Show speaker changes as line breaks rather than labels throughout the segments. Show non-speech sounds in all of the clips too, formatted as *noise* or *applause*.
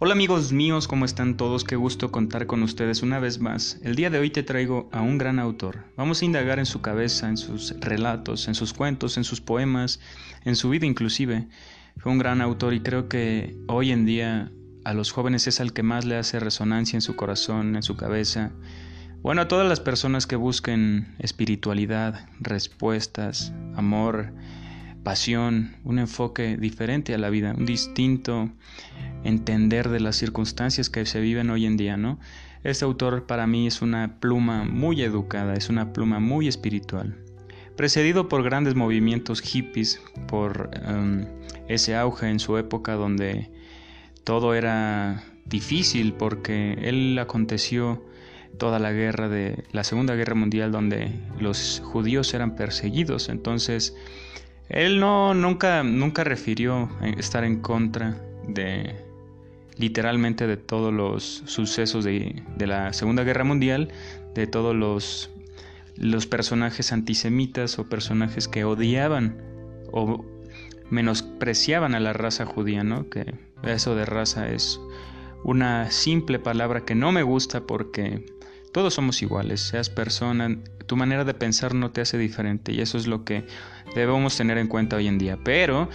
Hola amigos míos, ¿cómo están todos? Qué gusto contar con ustedes una vez más. El día de hoy te traigo a un gran autor. Vamos a indagar en su cabeza, en sus relatos, en sus cuentos, en sus poemas, en su vida inclusive. Fue un gran autor y creo que hoy en día a los jóvenes es al que más le hace resonancia en su corazón, en su cabeza. Bueno, a todas las personas que busquen espiritualidad, respuestas, amor, pasión, un enfoque diferente a la vida, un distinto entender de las circunstancias que se viven hoy en día, ¿no? Este autor para mí es una pluma muy educada, es una pluma muy espiritual, precedido por grandes movimientos hippies, por em, ese auge en su época donde todo era difícil porque él aconteció toda la guerra de la Segunda Guerra Mundial donde los judíos eran perseguidos, entonces él no nunca nunca refirió estar en contra de literalmente de todos los sucesos de, la Segunda Guerra Mundial, de todos los, los personajes antisemitas o personajes que odiaban o menospreciaban a la raza judía, ¿no? Que eso de raza es una simple palabra que no me gusta porque todos somos iguales, seas persona, tu manera de pensar no te hace diferente y eso es lo que debemos tener en cuenta hoy en día. Pero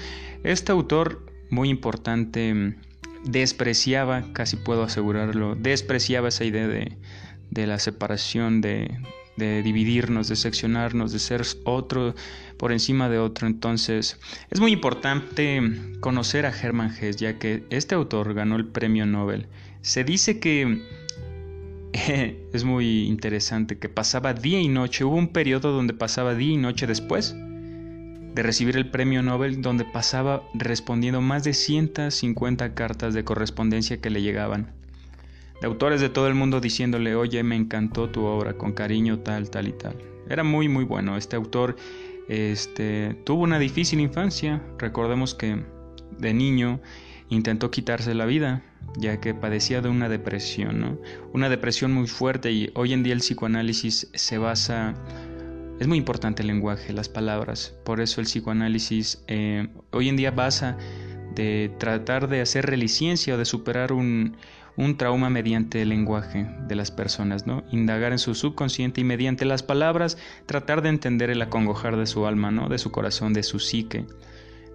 este autor muy importante despreciaba, casi puedo asegurarlo, despreciaba esa idea de, de la separación, de, de dividirnos, de seccionarnos, de ser otro por encima de otro. Entonces, es muy importante conocer a Hermann Hesse, ya que este autor ganó el premio Nobel. Se dice que *laughs* es muy interesante que pasaba día y noche, hubo un periodo donde pasaba día y noche después de recibir el premio Nobel donde pasaba respondiendo más de 150 cartas de correspondencia que le llegaban. De autores de todo el mundo diciéndole, oye, me encantó tu obra, con cariño tal, tal y tal. Era muy, muy bueno. Este autor este, tuvo una difícil infancia. Recordemos que de niño intentó quitarse la vida, ya que padecía de una depresión, ¿no? Una depresión muy fuerte y hoy en día el psicoanálisis se basa es muy importante el lenguaje, las palabras. Por eso el psicoanálisis eh, hoy en día basa de tratar de hacer reliciencia o de superar un, un trauma mediante el lenguaje de las personas, ¿no? Indagar en su subconsciente y mediante las palabras tratar de entender el acongojar de su alma, ¿no? De su corazón, de su psique,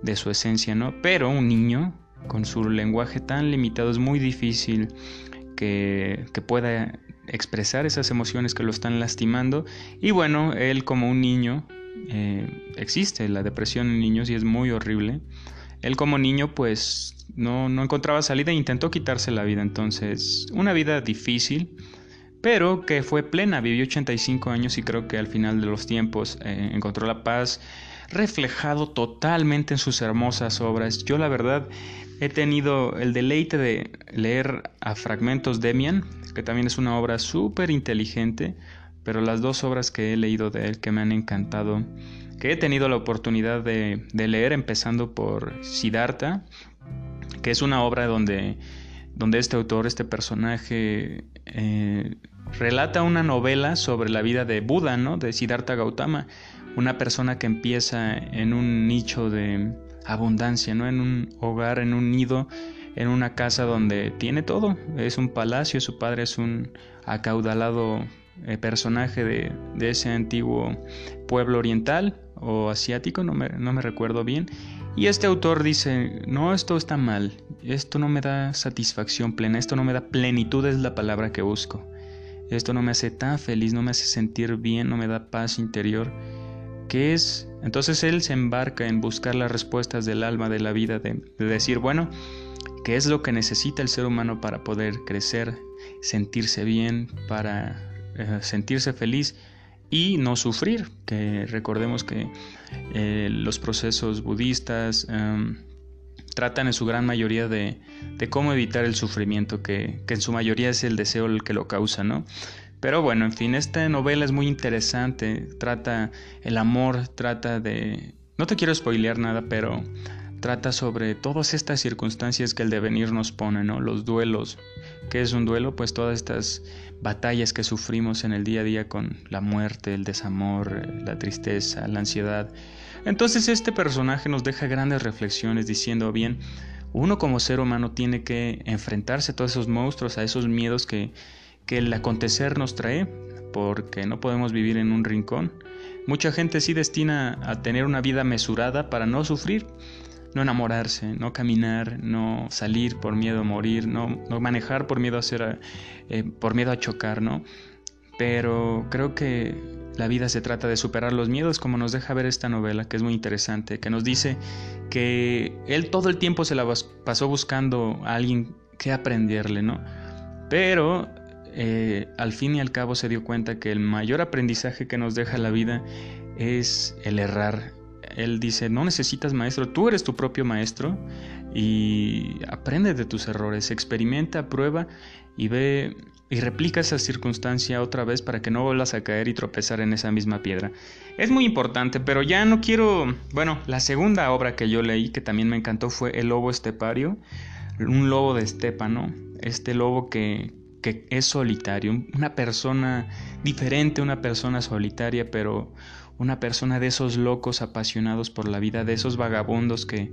de su esencia, ¿no? Pero un niño con su lenguaje tan limitado es muy difícil que, que pueda expresar esas emociones que lo están lastimando. Y bueno, él como un niño, eh, existe la depresión en niños y es muy horrible. Él como niño pues no, no encontraba salida e intentó quitarse la vida. Entonces, una vida difícil, pero que fue plena. Vivió 85 años y creo que al final de los tiempos eh, encontró la paz reflejado totalmente en sus hermosas obras. Yo la verdad he tenido el deleite de leer a Fragmentos Demian, que también es una obra súper inteligente, pero las dos obras que he leído de él que me han encantado, que he tenido la oportunidad de, leer empezando por Siddhartha, que es una obra donde, donde este autor, este personaje, eh, relata una novela sobre la vida de Buda, ¿no? de Siddhartha Gautama, una persona que empieza en un nicho de abundancia, ¿no? en un hogar, en un nido en una casa donde tiene todo. Es un palacio, su padre es un acaudalado eh, personaje de, ese antiguo pueblo oriental o asiático, no me, no me recuerdo bien. Y este autor dice, no, esto está mal, esto no me da satisfacción plena, esto no me da plenitud, es la palabra que busco. Esto no me hace tan feliz, no me hace sentir bien, no me da paz interior. ¿Qué es? Entonces él se embarca en buscar las respuestas del alma, de la vida, de decir, bueno, qué es lo que necesita el ser humano para poder crecer, sentirse bien, para eh, sentirse feliz y no sufrir, que recordemos que eh, los procesos budistas em, tratan en su gran mayoría de, cómo evitar el sufrimiento, que, que, en su mayoría es el deseo el que lo causa, ¿no? Pero bueno, en fin, esta novela es muy interesante, trata el amor, trata de... No te quiero spoilear nada, pero trata sobre todas estas circunstancias que el devenir nos pone, ¿no? Los duelos. ¿Qué es un duelo? Pues todas estas batallas que sufrimos en el día a día con la muerte, el desamor, la tristeza, la ansiedad. Entonces este personaje nos deja grandes reflexiones diciendo, bien, uno como ser humano tiene que enfrentarse a todos esos monstruos, a esos miedos que, que el acontecer nos trae, porque no podemos vivir en un rincón. Mucha gente sí destina a tener una vida mesurada para no sufrir, no enamorarse, no caminar, no salir por miedo a morir, no, no manejar por miedo a ser, eh, por miedo a chocar, ¿no? Pero creo que la vida se trata de superar los miedos, como nos deja ver esta novela, que es muy interesante, que nos dice que él todo el tiempo se la pasó buscando a alguien que aprenderle, ¿no? Pero eh, al fin y al cabo se dio cuenta que el mayor aprendizaje que nos deja la vida es el errar, él dice, no necesitas maestro, tú eres tu propio maestro y aprende de tus errores, experimenta, prueba y ve y replica esa circunstancia otra vez para que no vuelvas a caer y tropezar en esa misma piedra. Es muy importante, pero ya no quiero, bueno, la segunda obra que yo leí que también me encantó fue El lobo estepario, un lobo de estepa, ¿no? Este lobo que, que es solitario, una persona diferente, una persona solitaria, pero una persona de esos locos apasionados por la vida, de esos vagabundos que,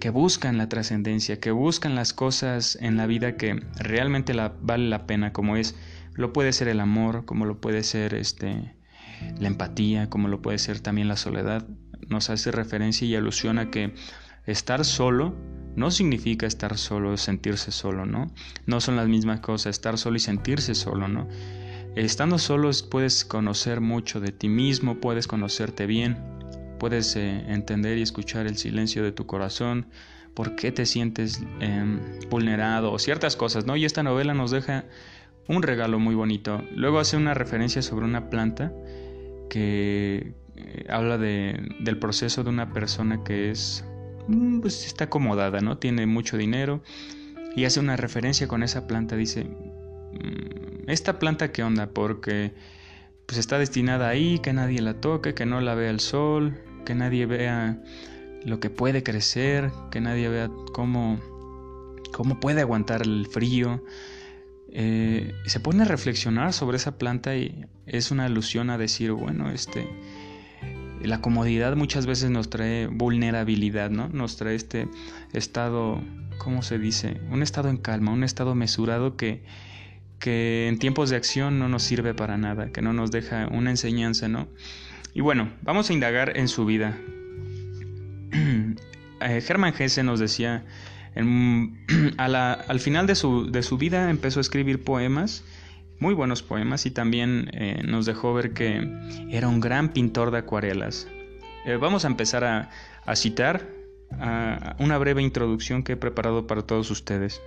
que buscan la trascendencia, que buscan las cosas en la vida que realmente la, vale la pena, como es, lo puede ser el amor, como lo puede ser este, la empatía, como lo puede ser también la soledad. Nos hace referencia y alusión a que estar solo no significa estar solo, sentirse solo, ¿no? No son las mismas cosas, estar solo y sentirse solo, ¿no? Estando solos puedes conocer mucho de ti mismo, puedes conocerte bien, puedes eh, entender y escuchar el silencio de tu corazón, por qué te sientes em, vulnerado ciertas cosas, ¿no? Y esta novela nos deja un regalo muy bonito. Luego hace una referencia sobre una planta que eh, habla del proceso de una persona que es, pues está acomodada, ¿no? Tiene mucho dinero y hace una referencia con esa planta, dice, Mm, esta planta qué onda, porque pues está destinada ahí, que nadie la toque, que no la vea el sol, que nadie vea lo que puede crecer, que nadie vea cómo, cómo puede aguantar el frío. Eh, se pone a reflexionar sobre esa planta y es una alusión a decir, bueno, este, la comodidad muchas veces nos trae vulnerabilidad, ¿no? Nos trae este estado, ¿cómo se dice? Un estado en calma, un estado mesurado que, que en tiempos de acción no nos sirve para nada, que no nos deja una enseñanza, ¿no? Y bueno, vamos a indagar en su vida. *clears throat* Eh, Hermann Hesse nos decía, *clears throat* al final de su, de su, vida empezó a escribir poemas, muy buenos poemas, y también eh, nos dejó ver que era un gran pintor de acuarelas. Eh, vamos a empezar a, citar una breve introducción que he preparado para todos ustedes.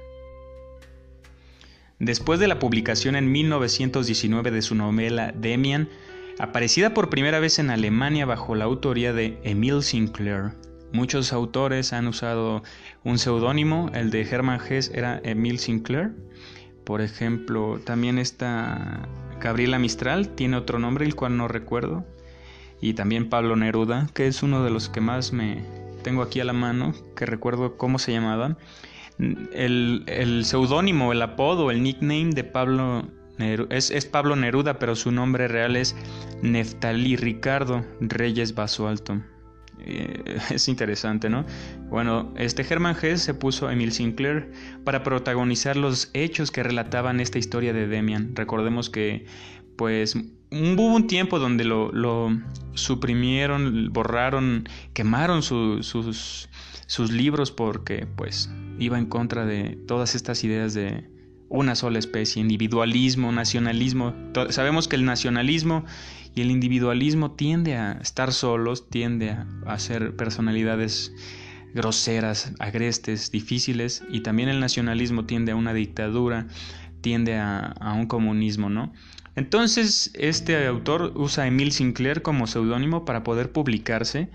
Después de la publicación en 1919 de su novela Demian, aparecida por primera vez en Alemania bajo la autoría de Emile Sinclair, muchos autores han usado un seudónimo, el de Hermann Hesse era Emile Sinclair. Por ejemplo, también está Gabriela Mistral, tiene otro nombre, el cual no recuerdo. Y también Pablo Neruda, que es uno de los que más me tengo aquí a la mano, que recuerdo cómo se llamaba el, el seudónimo, el apodo, el nickname de Pablo Neruda, es, Pablo Neruda, pero su nombre real es Neftalí Ricardo Reyes Basualto. Eh, *laughs* es interesante, ¿no? Bueno, este Herman Hesse se puso a Emil Sinclair para protagonizar los hechos que relataban esta historia de Demian. Recordemos que, pues, hubo un tiempo donde lo, suprimieron, borraron, quemaron sus, sus libros porque, pues, iba en contra de todas estas ideas de una sola especie, individualismo, nacionalismo. Sabemos que el nacionalismo y el individualismo tiende a estar solos, tiende a, ser personalidades groseras, agrestes, difíciles, y también el nacionalismo tiende a una dictadura, tiende a, a un comunismo, ¿no? Entonces, este autor usa a Emile Sinclair como seudónimo para poder publicarse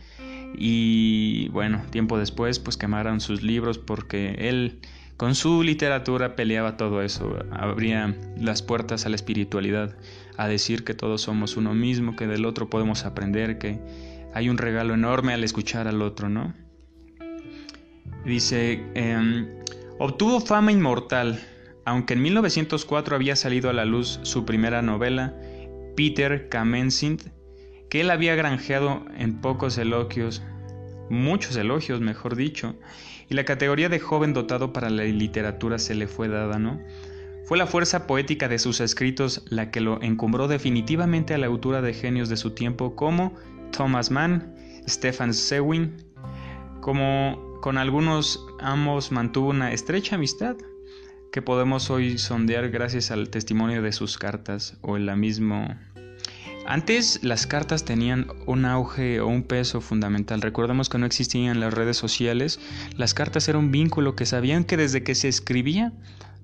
y bueno, tiempo después pues quemaron sus libros porque él con su literatura peleaba todo eso, abría las puertas a la espiritualidad, a decir que todos somos uno mismo, que del otro podemos aprender, que hay un regalo enorme al escuchar al otro, ¿no? Dice, em, obtuvo fama inmortal, aunque en 1904 había salido a la luz su primera novela, Peter Kamenzind, que él había granjeado en pocos elogios. muchos elogios, mejor dicho, y la categoría de joven dotado para la literatura se le fue dada, ¿no? Fue la fuerza poética de sus escritos la que lo encumbró definitivamente a la altura de genios de su tiempo como Thomas Mann, Stefan Sewin, como con algunos ambos mantuvo una estrecha amistad que podemos hoy sondear gracias al testimonio de sus cartas o en la misma antes las cartas tenían un auge o un peso fundamental. Recordemos que no existían las redes sociales. Las cartas eran un vínculo que sabían que desde que se escribía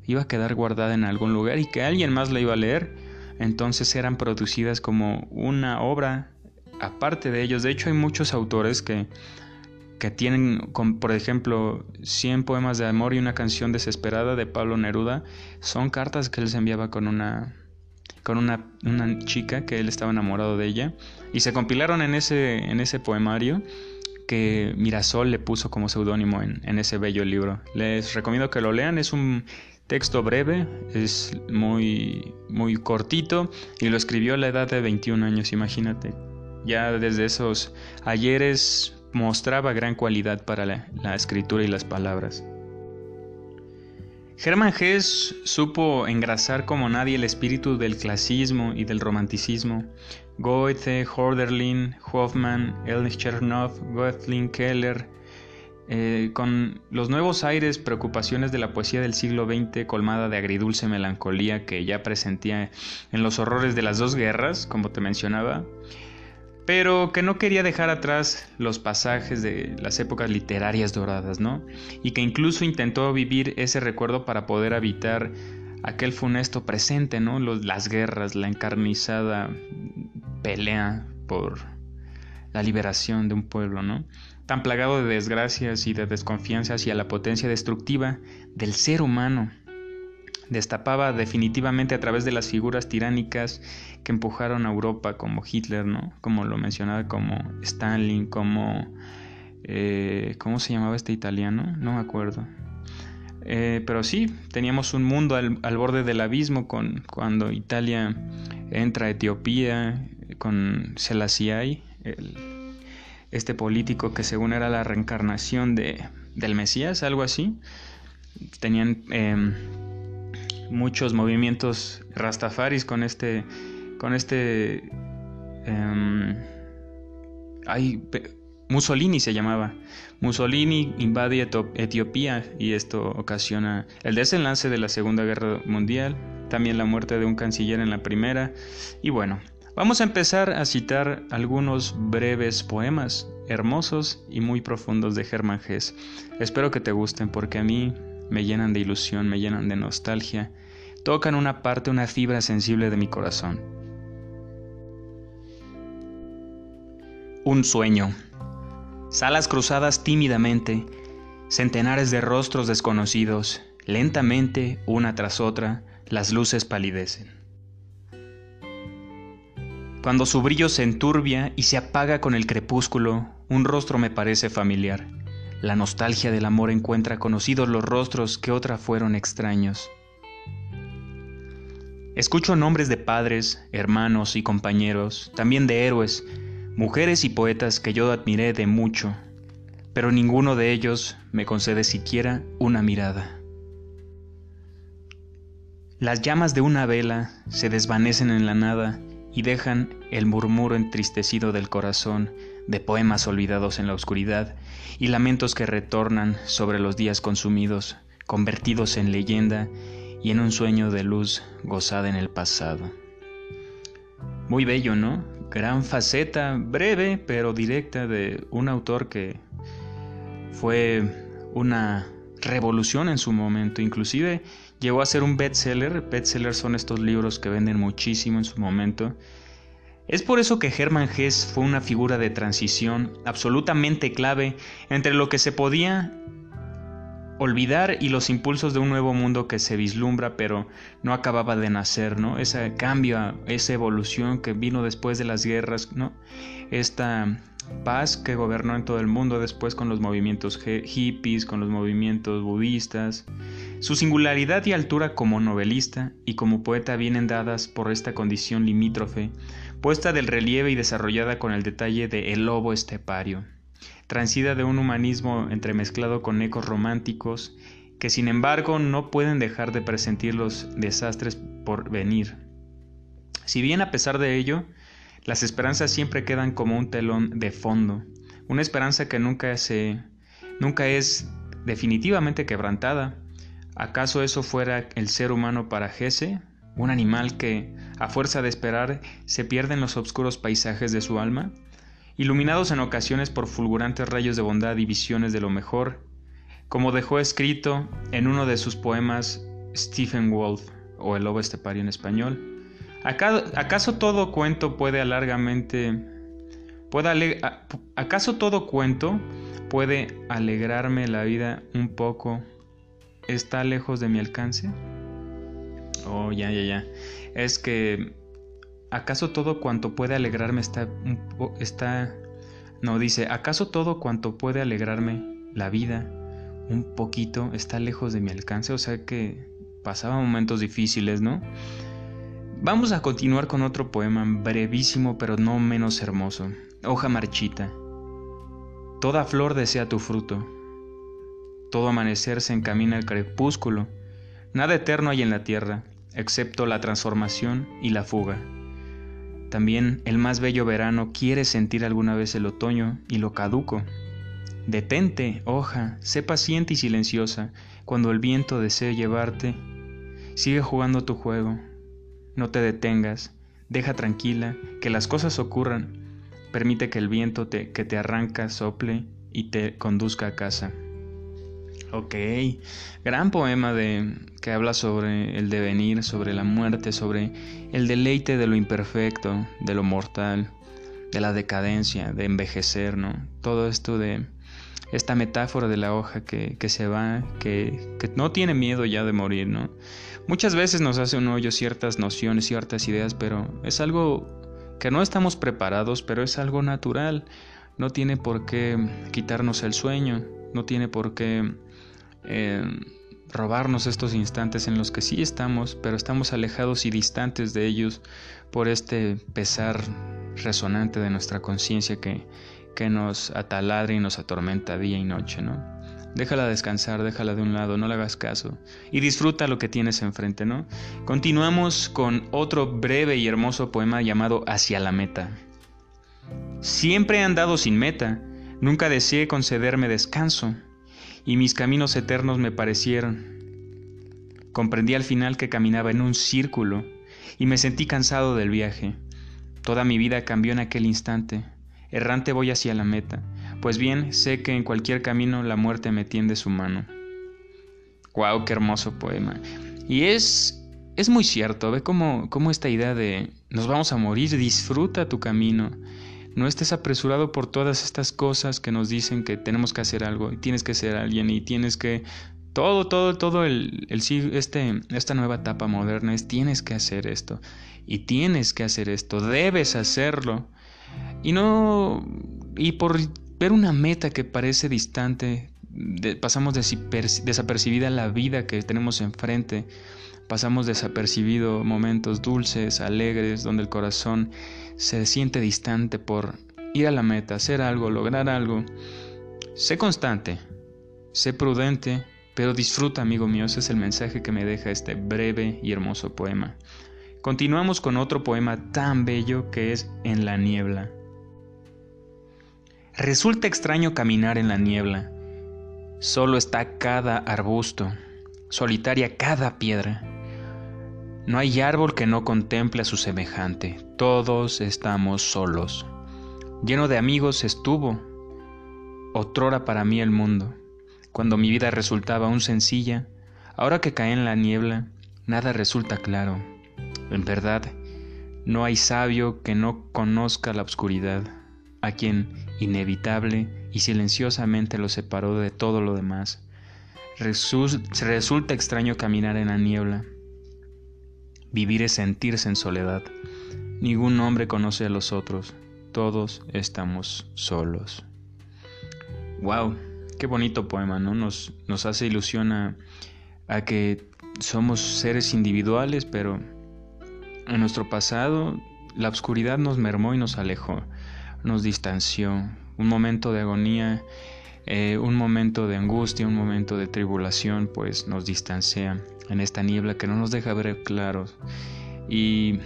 iba a quedar guardada en algún lugar y que alguien más la iba a leer. Entonces eran producidas como una obra aparte de ellos. De hecho hay muchos autores que, que tienen, por ejemplo, 100 poemas de amor y una canción desesperada de Pablo Neruda. Son cartas que él se enviaba con una con una, chica que él estaba enamorado de ella y se compilaron en ese, en ese poemario que Mirasol le puso como seudónimo en, ese bello libro. Les recomiendo que lo lean, es un texto breve, es muy, muy cortito y lo escribió a la edad de 21 años, imagínate. Ya desde esos ayeres mostraba gran cualidad para la escritura y las palabras. Hermann Hesse supo engrasar como nadie el espíritu del clasismo y del romanticismo. Goethe, Horderlin, Hoffmann, Elnich Chernov, Goethlin, Keller, eh, con los nuevos aires, preocupaciones de la poesía del siglo XX colmada de agridulce melancolía que ya presentía en los horrores de las dos guerras, como te mencionaba, pero que no quería dejar atrás los pasajes de las épocas literarias doradas, ¿no? Y que incluso intentó vivir ese recuerdo para poder habitar aquel funesto presente, ¿no? las guerras, la encarnizada pelea por la liberación de un pueblo, ¿no? Tan plagado de desgracias y de desconfianza hacia la potencia destructiva del ser humano destapaba definitivamente a través de las figuras tiránicas que empujaron a Europa como Hitler, ¿no? Como lo mencionaba como Stalin, como... Eh, ¿Cómo se llamaba este italiano? No me acuerdo. Eh, pero sí, teníamos un mundo al, borde del abismo con, cuando Italia entra a Etiopía con Selassie, este político que según era la reencarnación de, del Mesías, algo así. Tenían em, muchos movimientos rastafaris con este con este em, Mussolini se llamaba. Mussolini invade Etiopía y esto ocasiona el desenlace de la Segunda Guerra Mundial también la muerte de un canciller en la primera. Y bueno vamos a empezar a citar algunos breves poemas hermosos y muy profundos de Hermann Hesse. Espero que te gusten porque a mí me llenan de ilusión, me llenan de nostalgia, tocan una parte, una fibra sensible de mi corazón. Un sueño. Salas cruzadas tímidamente, centenares de rostros desconocidos, lentamente, una tras otra, las luces palidecen. Cuando su brillo se enturbia y se apaga con el crepúsculo, un rostro me parece familiar. La nostalgia del amor encuentra conocidos los rostros que otra fueron extraños. Escucho nombres de padres, hermanos y compañeros, también de héroes, mujeres y poetas que yo admiré de mucho, pero ninguno de ellos me concede siquiera una mirada. Las llamas de una vela se desvanecen en la nada y dejan el murmuro entristecido del corazón de poemas olvidados en la oscuridad y lamentos que retornan sobre los días consumidos, convertidos en leyenda y en un sueño de luz gozada en el pasado. Muy bello, ¿no? Gran faceta, breve pero directa de un autor que fue una revolución en su momento, inclusive llegó a ser un bestseller. Bestsellers son estos libros que venden muchísimo en su momento es por eso que Hermann Hesse fue una figura de transición absolutamente clave entre lo que se podía olvidar y los impulsos de un nuevo mundo que se vislumbra pero no acababa de nacer, ¿no? Ese cambio, esa evolución que vino después de las guerras, ¿no? Esta paz que gobernó en todo el mundo después con los movimientos hippies, con los movimientos budistas. Su singularidad y altura como novelista y como poeta vienen dadas por esta condición limítrofe puesta del relieve y desarrollada con el detalle de El lobo estepario. Transida de un humanismo entremezclado con ecos románticos, que sin embargo no pueden dejar de presentir los desastres por venir. Si bien a pesar de ello, las esperanzas siempre quedan como un telón de fondo, una esperanza que nunca se nunca es definitivamente quebrantada. ¿Acaso eso fuera el ser humano para Gese, un animal que, a fuerza de esperar, se pierde en los oscuros paisajes de su alma? Iluminados en ocasiones por fulgurantes rayos de bondad y visiones de lo mejor, como dejó escrito en uno de sus poemas Stephen Wolf, o El lobo estepario en español. ¿Acaso todo cuento puede alargamente... Puede ¿Acaso todo cuento puede alegrarme la vida un poco, está lejos de mi alcance. Oh, ya, ya, ya. Es que, ¿acaso todo cuanto puede alegrarme está, está... No, dice, ¿acaso todo cuanto puede alegrarme la vida un poquito está lejos de mi alcance? O sea que pasaba momentos difíciles, ¿no? Vamos a continuar con otro poema brevísimo pero no menos hermoso. Hoja marchita. Toda flor desea tu fruto. Todo amanecer se encamina al crepúsculo. Nada eterno hay en la tierra, excepto la transformación y la fuga. También el más bello verano quiere sentir alguna vez el otoño y lo caduco. Detente, hoja, sé paciente y silenciosa cuando el viento desee llevarte. Sigue jugando tu juego. No te detengas. Deja tranquila que las cosas ocurran Permite que el viento te, que te arranca sople y te conduzca a casa. Ok, gran poema de, que habla sobre el devenir, sobre la muerte, sobre el deleite de lo imperfecto, de lo mortal, de la decadencia, de envejecer, ¿no? Todo esto de esta metáfora de la hoja que, que se va, que, que, no tiene miedo ya de morir, ¿no? Muchas veces nos hace un hoyo ciertas nociones, ciertas ideas, pero es algo que no estamos preparados, pero es algo natural. No tiene por qué quitarnos el sueño, no tiene por qué eh, robarnos estos instantes en los que sí estamos, pero estamos alejados y distantes de ellos por este pesar resonante de nuestra conciencia que, que nos ataladra y nos atormenta día y noche, ¿no? Déjala descansar, déjala de un lado, no le hagas caso y disfruta lo que tienes enfrente, ¿no? Continuamos con otro breve y hermoso poema llamado Hacia la meta. Siempre he andado sin meta, nunca deseé concederme descanso y mis caminos eternos me parecieron. Comprendí al final que caminaba en un círculo y me sentí cansado del viaje. Toda mi vida cambió en aquel instante. Errante voy hacia la meta pues bien sé que en cualquier camino la muerte me tiende su mano. ¡Guau! ¡Qué hermoso poema! Y es, es muy cierto, ve cómo, cómo esta idea de nos vamos a morir, disfruta tu camino. No estés apresurado por todas estas cosas que nos dicen que tenemos que hacer algo y tienes que ser alguien y tienes que todo, todo, todo el, el, este, esta nueva etapa moderna es tienes que hacer esto y tienes que hacer esto, debes hacerlo. Y no, y por ver una meta que parece distante, pasamos desapercibida la vida que tenemos enfrente, pasamos desapercibido momentos dulces, alegres, donde el corazón se siente distante por ir a la meta, hacer algo, lograr algo. Sé constante, sé prudente, pero disfruta, amigo mío, ese es el mensaje que me deja este breve y hermoso poema. Continuamos con otro poema tan bello que es En la niebla. Resulta extraño caminar en la niebla. Solo está cada arbusto, solitaria cada piedra. No hay árbol que no contemple a su semejante. Todos estamos solos. Lleno de amigos estuvo, otrora para mí el mundo. Cuando mi vida resultaba aún sencilla, ahora que cae en la niebla, nada resulta claro. En verdad, no hay sabio que no conozca la oscuridad a quien inevitable y silenciosamente lo separó de todo lo demás. resulta extraño caminar en la niebla. Vivir es sentirse en soledad. Ningún hombre conoce a los otros. Todos estamos solos. Wow, qué bonito poema, ¿no? Nos, nos hace ilusión a, a que somos seres individuales, pero en nuestro pasado la oscuridad nos mermó y nos alejó. nos distanció, un momento de agonía, eh, un momento de angustia, un momento de tribulación, pues nos distancia en esta niebla que no nos deja ver claros. Y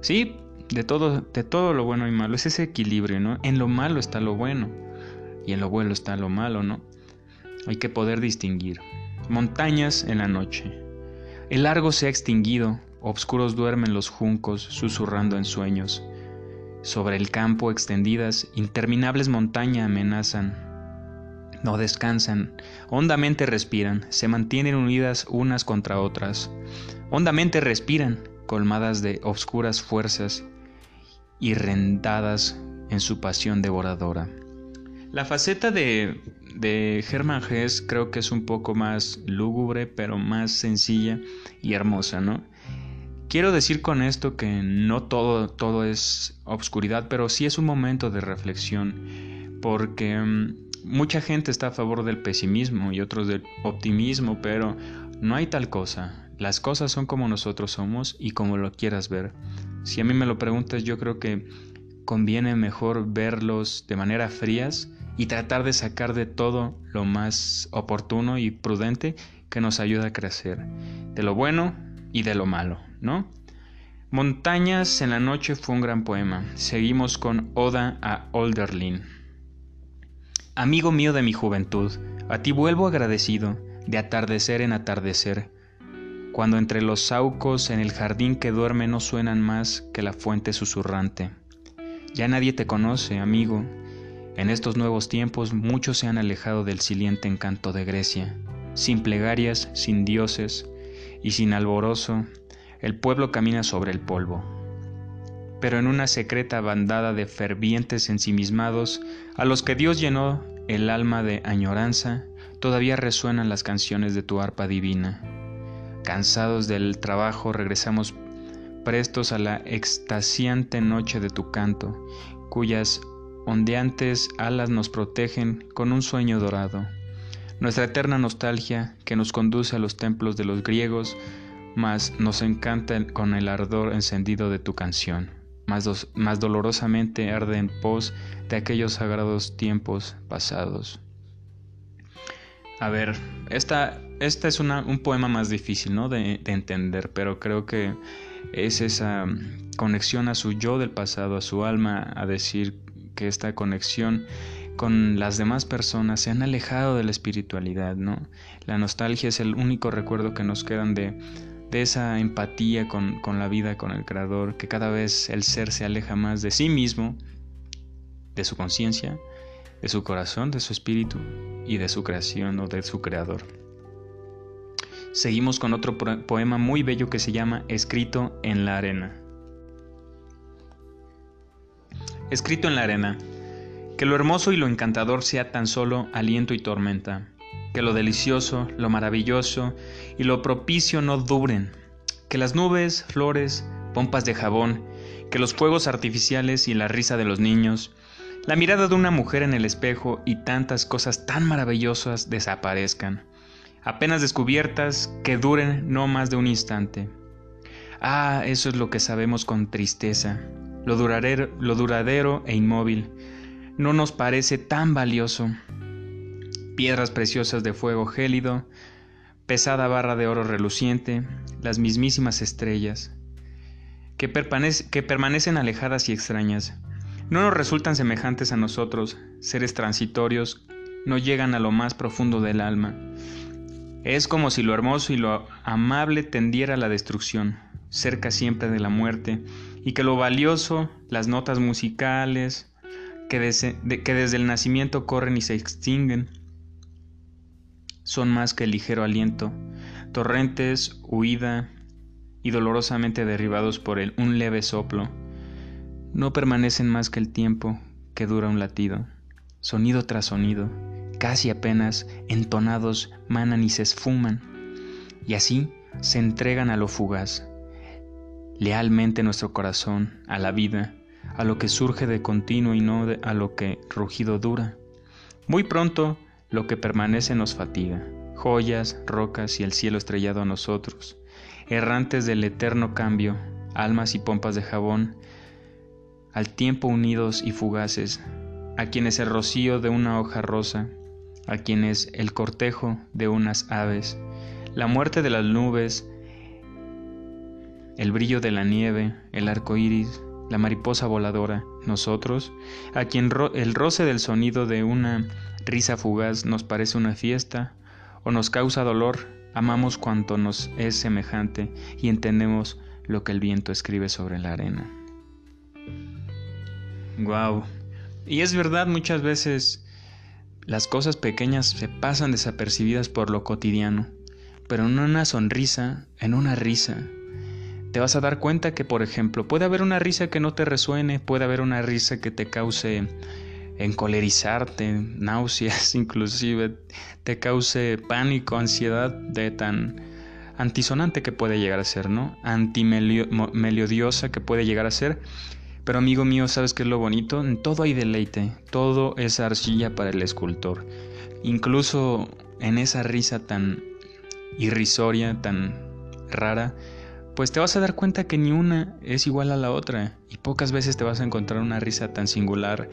sí, de todo, de todo lo bueno y malo, es ese equilibrio, ¿no? En lo malo está lo bueno y en lo bueno está lo malo, ¿no? Hay que poder distinguir. Montañas en la noche. El largo se ha extinguido, obscuros duermen los juncos, susurrando en sueños. Sobre el campo extendidas, interminables montañas amenazan. No descansan, hondamente respiran, se mantienen unidas unas contra otras. Hondamente respiran, colmadas de obscuras fuerzas y rendadas en su pasión devoradora. La faceta de, de Hermann Hesse creo que es un poco más lúgubre, pero más sencilla y hermosa, ¿no? Quiero decir con esto que no todo, todo es obscuridad, pero sí es un momento de reflexión, porque mm, mucha gente está a favor del pesimismo y otros del optimismo, pero no hay tal cosa. Las cosas son como nosotros somos y como lo quieras ver. Si a mí me lo preguntas, yo creo que conviene mejor verlos de manera frías y tratar de sacar de todo lo más oportuno y prudente que nos ayuda a crecer, de lo bueno y de lo malo, ¿no? Montañas en la noche fue un gran poema. Seguimos con Oda a Olderlin. Amigo mío de mi juventud, a ti vuelvo agradecido, de atardecer en atardecer, cuando entre los saucos en el jardín que duerme no suenan más que la fuente susurrante. Ya nadie te conoce, amigo, en estos nuevos tiempos muchos se han alejado del siliente encanto de Grecia. Sin plegarias, sin dioses y sin alborozo, el pueblo camina sobre el polvo. Pero en una secreta bandada de fervientes ensimismados, a los que Dios llenó el alma de añoranza, todavía resuenan las canciones de tu arpa divina. Cansados del trabajo, regresamos prestos a la extasiante noche de tu canto, cuyas ondeantes alas nos protegen con un sueño dorado. Nuestra eterna nostalgia que nos conduce a los templos de los griegos, mas nos encanta con el ardor encendido de tu canción, más, dolorosamente arde en pos de aquellos sagrados tiempos pasados. A ver, esta, esta es un poema más difícil ¿no? de, de entender, pero creo que es esa conexión a su yo del pasado, a su alma, a decir que esta conexión con las demás personas se han alejado de la espiritualidad, ¿no? La nostalgia es el único recuerdo que nos quedan de, de esa empatía con, con, la vida, con el Creador, que cada vez el ser se aleja más de sí mismo, de su conciencia, de su corazón, de su espíritu y de su creación o de su Creador. Seguimos con otro poema muy bello que se llama Escrito en la arena. escrito en la arena, que lo hermoso y lo encantador sea tan solo aliento y tormenta, que lo delicioso, lo maravilloso y lo propicio no duren, que las nubes, flores, pompas de jabón, que los fuegos artificiales y la risa de los niños, la mirada de una mujer en el espejo y tantas cosas tan maravillosas desaparezcan, apenas descubiertas, que duren no más de un instante. Ah, eso es lo que sabemos con tristeza, lo duradero, lo duradero e inmóvil, no nos parece tan valioso. Piedras preciosas de fuego gélido, pesada barra de oro reluciente, las mismísimas estrellas, que, que permanecen alejadas y extrañas, no nos resultan semejantes a nosotros, seres transitorios, no llegan a lo más profundo del alma. Es como si lo hermoso y lo amable tendiera a la destrucción, cerca siempre de la muerte, y que lo valioso, las notas musicales, que desde, que desde el nacimiento corren y se extinguen, son más que el ligero aliento, torrentes, huida y dolorosamente derribados por un leve soplo, no permanecen más que el tiempo que dura un latido, sonido tras sonido, casi apenas entonados manan y se esfuman, y así se entregan a lo fugaz, lealmente nuestro corazón a la vida, a lo que surge de continuo y no a lo que rugido dura. Muy pronto lo que permanece nos fatiga, joyas, rocas y el cielo estrellado a nosotros, errantes del eterno cambio, almas y pompas de jabón, al tiempo unidos y fugaces, a quienes el rocío de una hoja rosa, a quienes el cortejo de unas aves, la muerte de las nubes, el brillo de la nieve, el arco iris, la mariposa voladora, nosotros, a quien el roce del sonido de una risa fugaz nos parece una fiesta o nos causa dolor, amamos cuanto nos es semejante y entendemos lo que el viento escribe sobre la arena. Wow. Y es verdad, muchas veces las cosas pequeñas se pasan desapercibidas por lo cotidiano, pero en una sonrisa, en una risa, te vas a dar cuenta que, por ejemplo, puede haber una risa que no te resuene, puede haber una risa que te cause encolerizarte, náuseas *laughs* inclusive, te cause pánico, ansiedad de tan antisonante que puede llegar a ser, ¿no? Antimelodiosa que puede llegar a ser. Pero amigo mío, ¿sabes qué es lo bonito? En todo hay deleite, todo es arcilla para el escultor. Incluso en esa risa tan irrisoria, tan rara, pues te vas a dar cuenta que ni una es igual a la otra y pocas veces te vas a encontrar una risa tan singular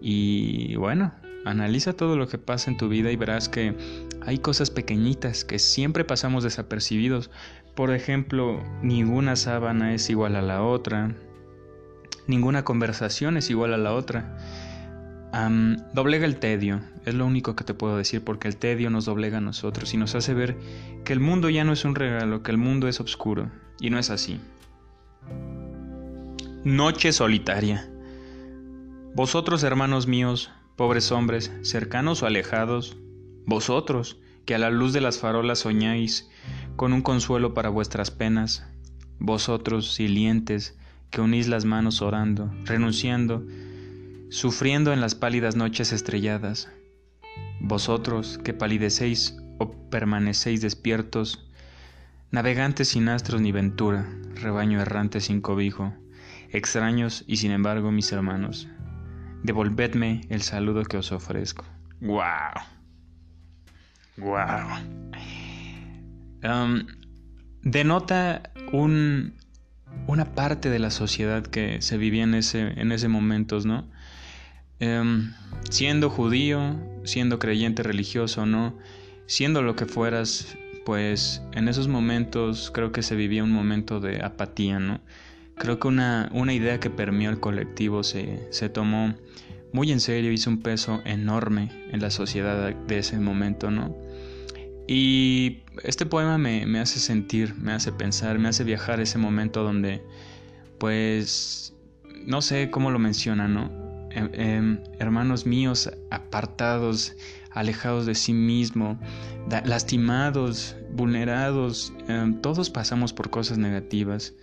y bueno, analiza todo lo que pasa en tu vida y verás que hay cosas pequeñitas que siempre pasamos desapercibidos. Por ejemplo, ninguna sábana es igual a la otra, ninguna conversación es igual a la otra. Doblega el tedio, es lo único que te puedo decir, porque el tedio nos doblega a nosotros y nos hace ver que el mundo ya no es un regalo, que el mundo es oscuro. Y no es así. Noche solitaria. Vosotros, hermanos míos, pobres hombres, cercanos o alejados, vosotros, que a la luz de las farolas soñáis con un consuelo para vuestras penas, vosotros, silientes, que unís las manos orando, renunciando, sufriendo en las pálidas noches estrelladas, vosotros que palidecéis o permanecéis despiertos, Navegantes sin astros ni ventura, rebaño errante sin cobijo, extraños y sin embargo mis hermanos, devolvedme el saludo que os ofrezco. ¡Wow! ¡Wow! Um, denota un, una parte de la sociedad que se vivía en ese, en ese momento, ¿no? Um, siendo judío, siendo creyente religioso, ¿no? Siendo lo que fueras, pues en esos momentos creo que se vivía un momento de apatía, ¿no? Creo que una, una idea que permeó el colectivo se, se tomó muy en serio, hizo un peso enorme en la sociedad de ese momento, ¿no? Y este poema me, me, hace sentir, me hace pensar, me hace viajar ese momento donde, pues, no sé cómo lo menciona, ¿no? Em, em, hermanos míos apartados, alejados de sí mismo, lastimados, vulnerados, em, todos pasamos por cosas negativas.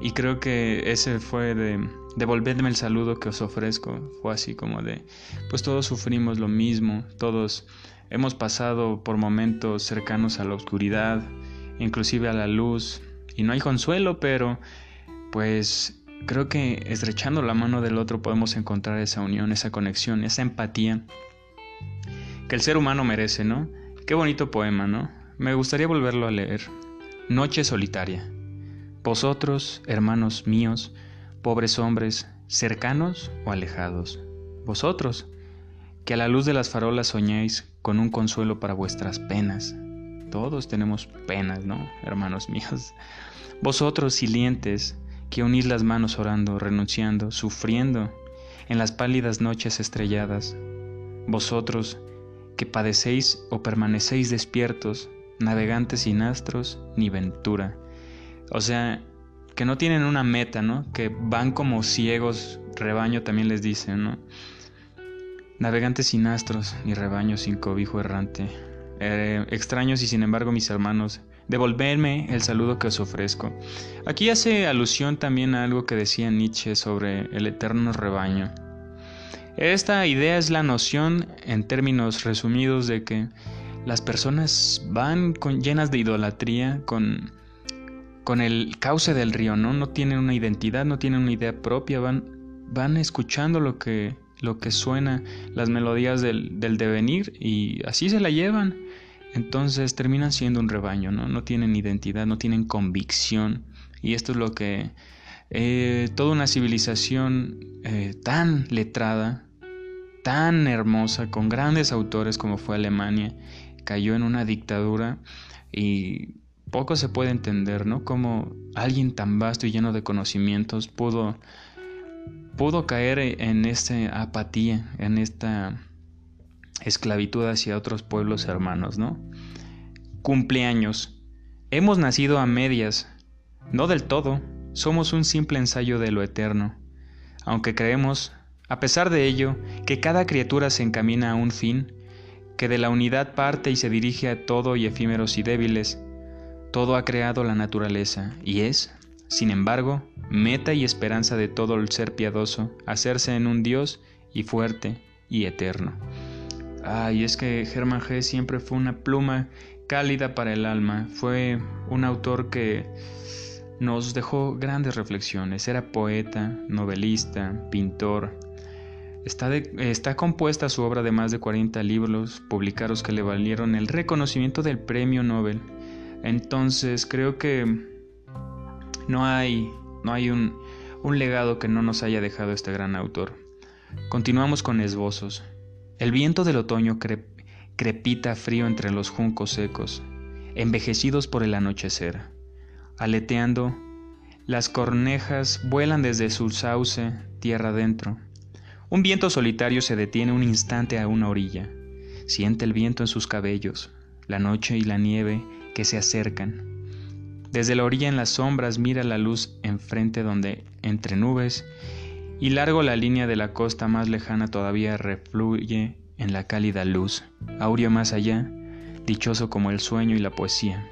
Y creo que ese fue de devolverme el saludo que os ofrezco, fue así como de, pues todos sufrimos lo mismo, todos hemos pasado por momentos cercanos a la oscuridad, inclusive a la luz, y no hay consuelo, pero pues Creo que estrechando la mano del otro podemos encontrar esa unión, esa conexión, esa empatía que el ser humano merece, ¿no? Qué bonito poema, ¿no? Me gustaría volverlo a leer. Noche solitaria. Vosotros, hermanos míos, pobres hombres, cercanos o alejados. Vosotros, que a la luz de las farolas soñáis con un consuelo para vuestras penas. Todos tenemos penas, ¿no? Hermanos míos. Vosotros, silientes, que unís las manos orando, renunciando, sufriendo en las pálidas noches estrelladas, vosotros que padecéis o permanecéis despiertos, navegantes sin astros ni ventura. O sea, que no tienen una meta, ¿no? Que van como ciegos, rebaño también les dice, ¿no? Navegantes sin astros ni rebaño sin cobijo errante. Eh, extraños y sin embargo mis hermanos, devolverme el saludo que os ofrezco. Aquí hace alusión también a algo que decía Nietzsche sobre el eterno rebaño. Esta idea es la noción, en términos resumidos, de que las personas van llenas de idolatría, con, con el cauce del río, ¿no? No tienen una identidad, no tienen una idea propia, van, van escuchando lo que, lo que suena, las melodías del, del devenir y así se la llevan. Entonces terminan siendo un rebaño, ¿no? No tienen identidad, no tienen convicción. Y esto es lo que eh, toda una civilización eh, tan letrada, tan hermosa, con grandes autores como fue Alemania, cayó en una dictadura y poco se puede entender, ¿no? Cómo alguien tan vasto y lleno de conocimientos pudo, pudo caer en esta apatía, en esta esclavitud hacia otros pueblos hermanos, ¿no? Cumpleaños. Hemos nacido a medias, no del todo, somos un simple ensayo de lo eterno, aunque creemos, a pesar de ello, que cada criatura se encamina a un fin, que de la unidad parte y se dirige a todo y efímeros y débiles, todo ha creado la naturaleza y es, sin embargo, meta y esperanza de todo el ser piadoso, hacerse en un Dios y fuerte y eterno. Ay, es que Hermann Hesse siempre fue una pluma cálida para el alma, fue un autor que nos dejó grandes reflexiones, era poeta, novelista, pintor, Está, está, compuesta su obra de más de 40 libros publicados que le valieron el reconocimiento del Premio Nobel entonces creo que no hay, no hay un, un legado que no nos haya dejado este gran autor. Continuamos con esbozos. El viento del otoño crepita frío entre los juncos secos, envejecidos por el anochecer. Aleteando, las cornejas vuelan desde su sauce tierra adentro. Un viento solitario se detiene un instante a una orilla. Siente el viento en sus cabellos, la noche y la nieve que se acercan. Desde la orilla en las sombras mira la luz enfrente donde, entre nubes, y largo la línea de la costa más lejana todavía refluye en la cálida luz, aureo más allá, dichoso como el sueño y la poesía.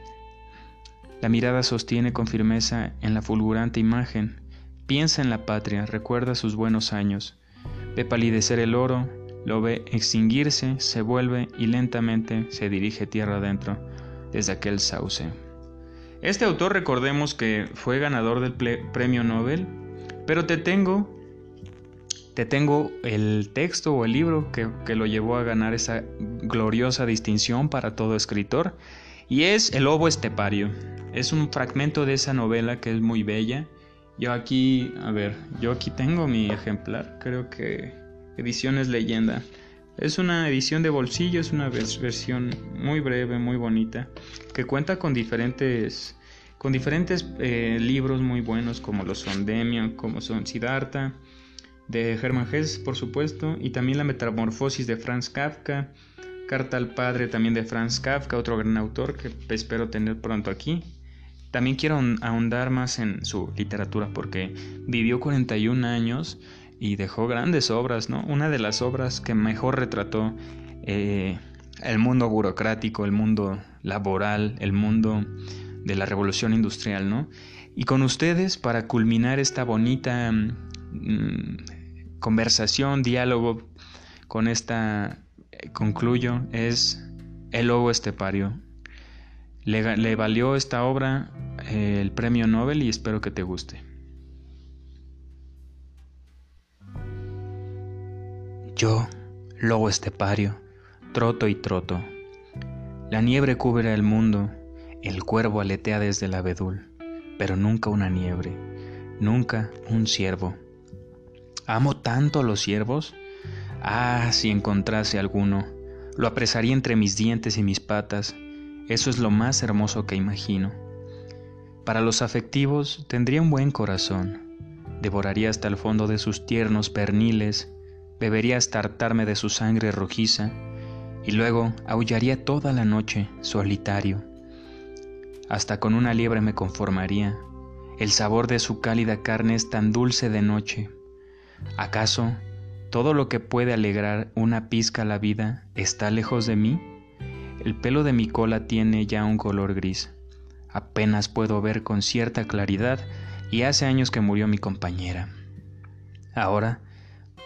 La mirada sostiene con firmeza en la fulgurante imagen, piensa en la patria, recuerda sus buenos años, ve palidecer el oro, lo ve extinguirse, se vuelve y lentamente se dirige tierra adentro, desde aquel sauce. Este autor recordemos que fue ganador del premio Nobel, pero te tengo, te tengo el texto o el libro que, que lo llevó a ganar esa gloriosa distinción para todo escritor, y es El Lobo Estepario. Es un fragmento de esa novela que es muy bella. Yo aquí, a ver, yo aquí tengo mi ejemplar, creo que Ediciones Leyenda. Es una edición de bolsillo, es una versión muy breve, muy bonita, que cuenta con diferentes, con diferentes eh, libros muy buenos como los son Demian, como son Siddhartha, de Hermann Hesse, por supuesto, y también La Metamorfosis de Franz Kafka, Carta al Padre también de Franz Kafka, otro gran autor que espero tener pronto aquí. También quiero ahondar más en su literatura porque vivió 41 años y dejó grandes obras, ¿no? Una de las obras que mejor retrató eh, el mundo burocrático, el mundo laboral, el mundo de la revolución industrial, ¿no? Y con ustedes, para culminar esta bonita mm, conversación, diálogo, con esta concluyo, es El Lobo Estepario. Le, valió esta obra eh, el premio Nobel y espero que te guste. Yo, lobo estepario, troto y troto. La niebre cubre el mundo, el cuervo aletea desde el abedul, pero nunca una niebre, nunca un ciervo. ¿Amo tanto a los ciervos? Ah, si encontrase alguno, lo apresaría entre mis dientes y mis patas, eso es lo más hermoso que imagino. Para los afectivos tendría un buen corazón, devoraría hasta el fondo de sus tiernos perniles, bebería hasta hartarme de su sangre rojiza y luego aullaría toda la noche solitario. Hasta con una liebre me conformaría. El sabor de su cálida carne es tan dulce de noche. ¿Acaso todo lo que puede alegrar una pizca la vida está lejos de mí? El pelo de mi cola tiene ya un color gris. Apenas puedo ver con cierta claridad y hace años que murió mi compañera. Ahora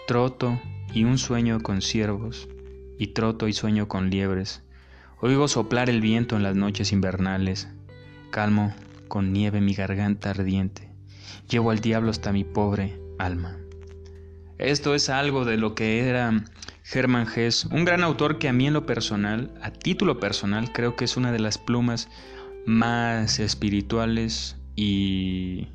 Troto y un sueño con ciervos, y troto y sueño con liebres. Oigo soplar el viento en las noches invernales. Calmo con nieve mi garganta ardiente. Llevo al diablo hasta mi pobre alma. Esto es algo de lo que era Hermann Hesse, un gran autor que a mí en lo personal, a título personal, creo que es una de las plumas más espirituales y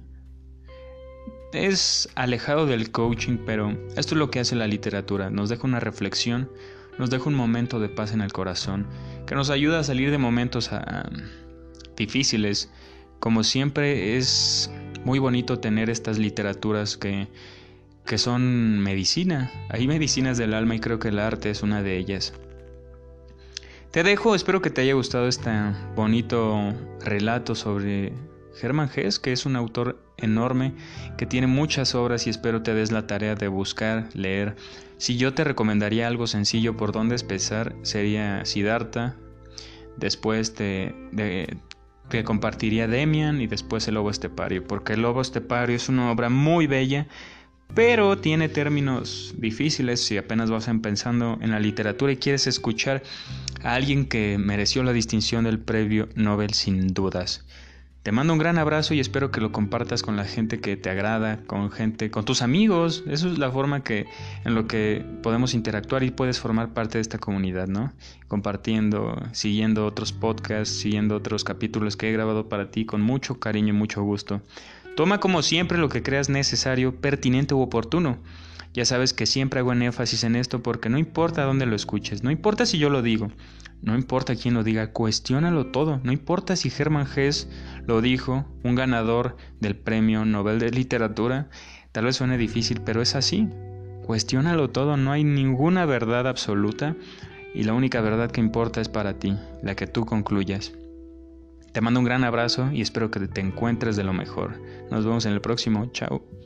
es alejado del coaching, pero esto es lo que hace la literatura. Nos deja una reflexión, nos deja un momento de paz en el corazón, que nos ayuda a salir de momentos ah, difíciles. Como siempre es muy bonito tener estas literaturas que, que son medicina. Hay medicinas del alma y creo que el arte es una de ellas. Te dejo, espero que te haya gustado este bonito relato sobre Germán Hess, que es un autor enorme, que tiene muchas obras y espero te des la tarea de buscar, leer. Si yo te recomendaría algo sencillo por donde empezar, sería Siddhartha, después te, te compartiría Demian y después El Lobo Estepario, porque El Lobo Estepario es una obra muy bella pero tiene términos difíciles si apenas vas pensando en la literatura y quieres escuchar a alguien que mereció la distinción del previo Nobel sin dudas. Te mando un gran abrazo y espero que lo compartas con la gente que te agrada, con gente, con tus amigos. Eso es la forma que en lo que podemos interactuar y puedes formar parte de esta comunidad, ¿no? Compartiendo, siguiendo otros podcasts, siguiendo otros capítulos que he grabado para ti con mucho cariño y mucho gusto. Toma como siempre lo que creas necesario, pertinente u oportuno. Ya sabes que siempre hago en énfasis en esto porque no importa dónde lo escuches, no importa si yo lo digo, no importa quién lo diga, cuestiónalo todo, no importa si Hermann Hesse lo dijo, un ganador del Premio Nobel de Literatura, tal vez suene difícil, pero es así. Cuestiónalo todo, no hay ninguna verdad absoluta y la única verdad que importa es para ti, la que tú concluyas. Te mando un gran abrazo y espero que te encuentres de lo mejor. Nos vemos en el próximo. Chao.